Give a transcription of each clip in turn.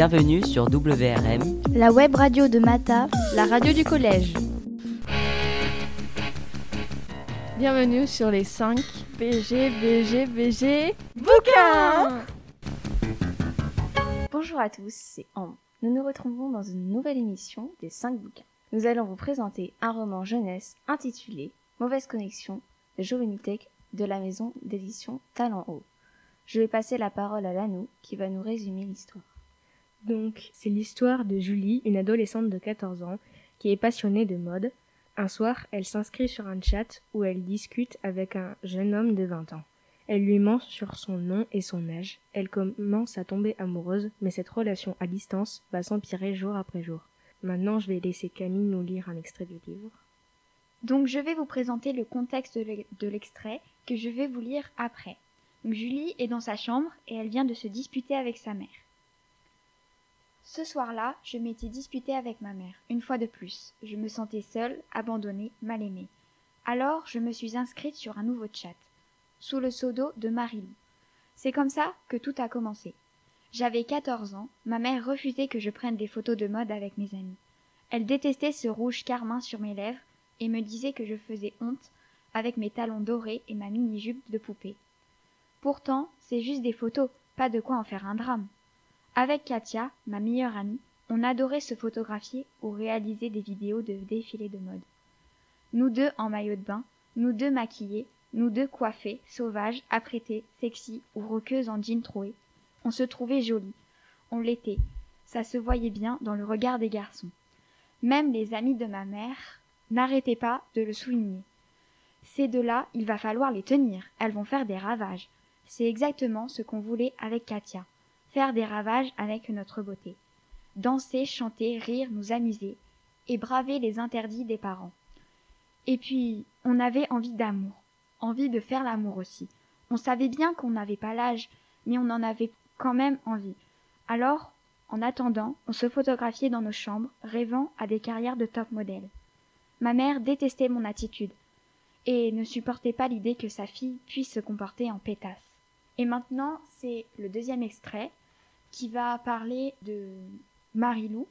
Bienvenue sur WRM, la web radio de Mata, la radio du collège. Bienvenue sur les 5 BG, BG, BG, bouquins Bonjour à tous, c'est Ambre. Nous nous retrouvons dans une nouvelle émission des 5 bouquins. Nous allons vous présenter un roman jeunesse intitulé Mauvaise connexion de Jovenitech de la maison d'édition Talent Haut. Je vais passer la parole à Lanou qui va nous résumer l'histoire. Donc, c'est l'histoire de Julie, une adolescente de 14 ans, qui est passionnée de mode. Un soir, elle s'inscrit sur un chat où elle discute avec un jeune homme de 20 ans. Elle lui ment sur son nom et son âge. Elle commence à tomber amoureuse, mais cette relation à distance va s'empirer jour après jour. Maintenant, je vais laisser Camille nous lire un extrait du livre. Donc, je vais vous présenter le contexte de l'extrait que je vais vous lire après. Julie est dans sa chambre et elle vient de se disputer avec sa mère. Ce soir-là, je m'étais disputée avec ma mère, une fois de plus. Je me sentais seule, abandonnée, mal aimée. Alors, je me suis inscrite sur un nouveau chat, sous le pseudo de Marilou. C'est comme ça que tout a commencé. J'avais 14 ans, ma mère refusait que je prenne des photos de mode avec mes amis. Elle détestait ce rouge carmin sur mes lèvres et me disait que je faisais honte avec mes talons dorés et ma mini-jupe de poupée. Pourtant, c'est juste des photos, pas de quoi en faire un drame. Avec Katia, ma meilleure amie, on adorait se photographier ou réaliser des vidéos de défilés de mode. Nous deux en maillot de bain, nous deux maquillés, nous deux coiffés, sauvages, apprêtés, sexy ou roqueuses en jean troué. On se trouvait jolis. On l'était. Ça se voyait bien dans le regard des garçons. Même les amis de ma mère n'arrêtaient pas de le souligner. Ces deux-là, il va falloir les tenir. Elles vont faire des ravages. C'est exactement ce qu'on voulait avec Katia. Faire des ravages avec notre beauté. Danser, chanter, rire, nous amuser. Et braver les interdits des parents. Et puis, on avait envie d'amour. Envie de faire l'amour aussi. On savait bien qu'on n'avait pas l'âge, mais on en avait quand même envie. Alors, en attendant, on se photographiait dans nos chambres, rêvant à des carrières de top modèle. Ma mère détestait mon attitude, et ne supportait pas l'idée que sa fille puisse se comporter en pétasse. Et maintenant, c'est le deuxième extrait qui va parler de Marilou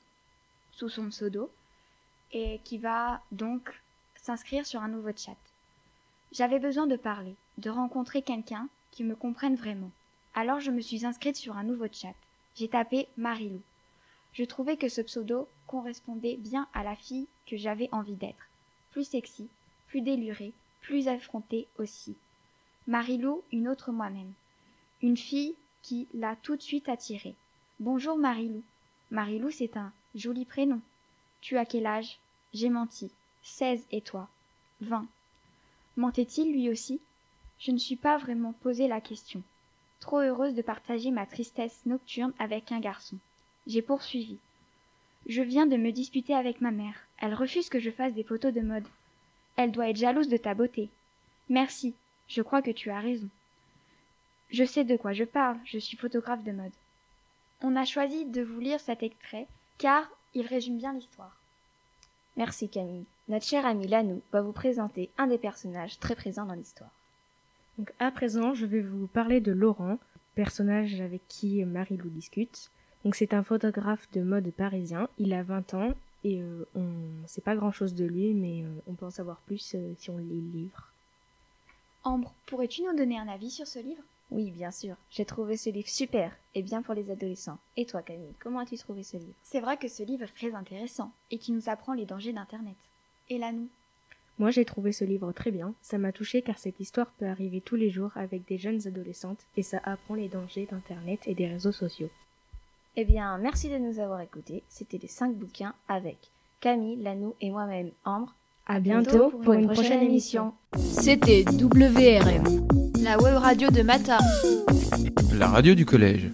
sous son pseudo et qui va donc s'inscrire sur un nouveau chat. J'avais besoin de parler, de rencontrer quelqu'un qui me comprenne vraiment. Alors je me suis inscrite sur un nouveau chat. J'ai tapé Marilou. Je trouvais que ce pseudo correspondait bien à la fille que j'avais envie d'être. Plus sexy, plus délurée, plus affrontée aussi. Marilou, une autre moi-même. Une fille qui l'a tout de suite attirée. Bonjour Marilou. Marilou, c'est un joli prénom. Tu as quel âge? J'ai menti. Seize et toi? Vingt. Mentait-il lui aussi? Je ne suis pas vraiment posé la question. Trop heureuse de partager ma tristesse nocturne avec un garçon. J'ai poursuivi. Je viens de me disputer avec ma mère. Elle refuse que je fasse des photos de mode. Elle doit être jalouse de ta beauté. Merci. Je crois que tu as raison. Je sais de quoi je parle, je suis photographe de mode. On a choisi de vous lire cet extrait car il résume bien l'histoire. Merci Camille. Notre cher ami Lanou va vous présenter un des personnages très présents dans l'histoire. Donc à présent, je vais vous parler de Laurent, personnage avec qui Marie-Lou discute. Donc c'est un photographe de mode parisien, il a 20 ans et euh, on ne sait pas grand-chose de lui mais euh, on peut en savoir plus euh, si on lit le livre. Ambre, pourrais-tu nous donner un avis sur ce livre? Oui, bien sûr. J'ai trouvé ce livre super et bien pour les adolescents. Et toi, Camille, comment as-tu trouvé ce livre? C'est vrai que ce livre est très intéressant et qui nous apprend les dangers d'Internet. Et là, nous? Moi, j'ai trouvé ce livre très bien. Ça m'a touché car cette histoire peut arriver tous les jours avec des jeunes adolescentes et ça apprend les dangers d'Internet et des réseaux sociaux. Eh bien, merci de nous avoir écoutés. C'était les 5 bouquins avec Camille, Lanou et moi-même, Ambre. À bientôt, pour, une, prochaine, émission. C'était WRM la web radio de Mata. La radio du collège.